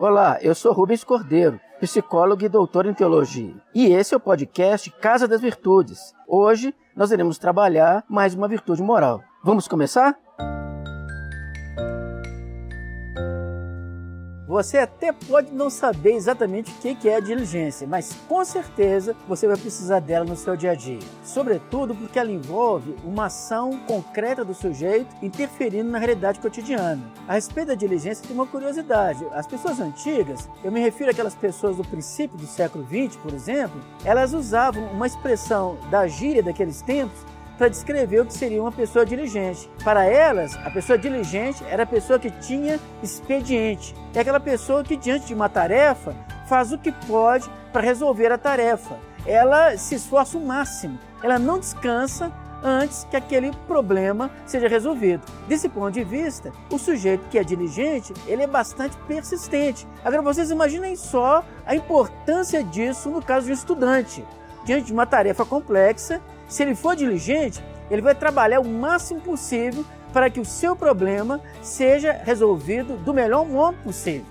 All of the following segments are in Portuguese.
Olá, eu sou Rubens Cordeiro, psicólogo e doutor em teologia. E esse é o podcast Casa das Virtudes. Hoje nós iremos trabalhar mais uma virtude moral. Vamos começar? Você até pode não saber exatamente o que é a diligência, mas com certeza você vai precisar dela no seu dia a dia. Sobretudo porque ela envolve uma ação concreta do sujeito interferindo na realidade cotidiana. A respeito da diligência, tem uma curiosidade. As pessoas antigas, eu me refiro àquelas pessoas do princípio do século XX, por exemplo, elas usavam uma expressão da gíria daqueles tempos para descrever o que seria uma pessoa diligente. Para elas, a pessoa diligente era a pessoa que tinha expediente. É aquela pessoa que, diante de uma tarefa, faz o que pode para resolver a tarefa. Ela se esforça o máximo, ela não descansa antes que aquele problema seja resolvido. Desse ponto de vista, o sujeito que é diligente, ele é bastante persistente. Agora vocês imaginem só a importância disso no caso de um estudante. Diante de uma tarefa complexa, se ele for diligente, ele vai trabalhar o máximo possível para que o seu problema seja resolvido do melhor modo possível.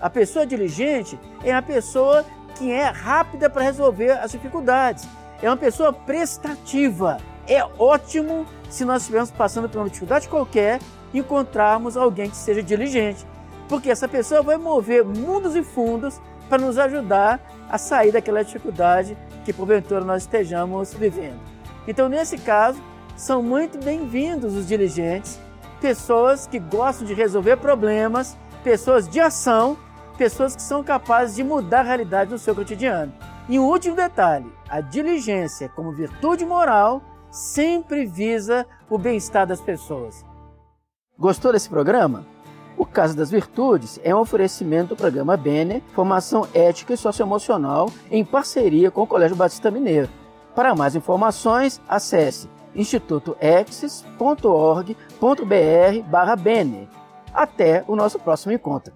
A pessoa diligente é a pessoa que é rápida para resolver as dificuldades. É uma pessoa prestativa. É ótimo se nós estivermos passando por uma dificuldade qualquer encontrarmos alguém que seja diligente, porque essa pessoa vai mover mundos e fundos para nos ajudar a sair daquela dificuldade que porventura nós estejamos vivendo. Então, nesse caso, são muito bem-vindos os diligentes, pessoas que gostam de resolver problemas, pessoas de ação, pessoas que são capazes de mudar a realidade no seu cotidiano. E um último detalhe: a diligência, como virtude moral, sempre visa o bem-estar das pessoas. Gostou desse programa? O Casa das Virtudes é um oferecimento do programa Bene, Formação Ética e Socioemocional, em parceria com o Colégio Batista Mineiro. Para mais informações, acesse institutoexis.org.br/bene. Até o nosso próximo encontro.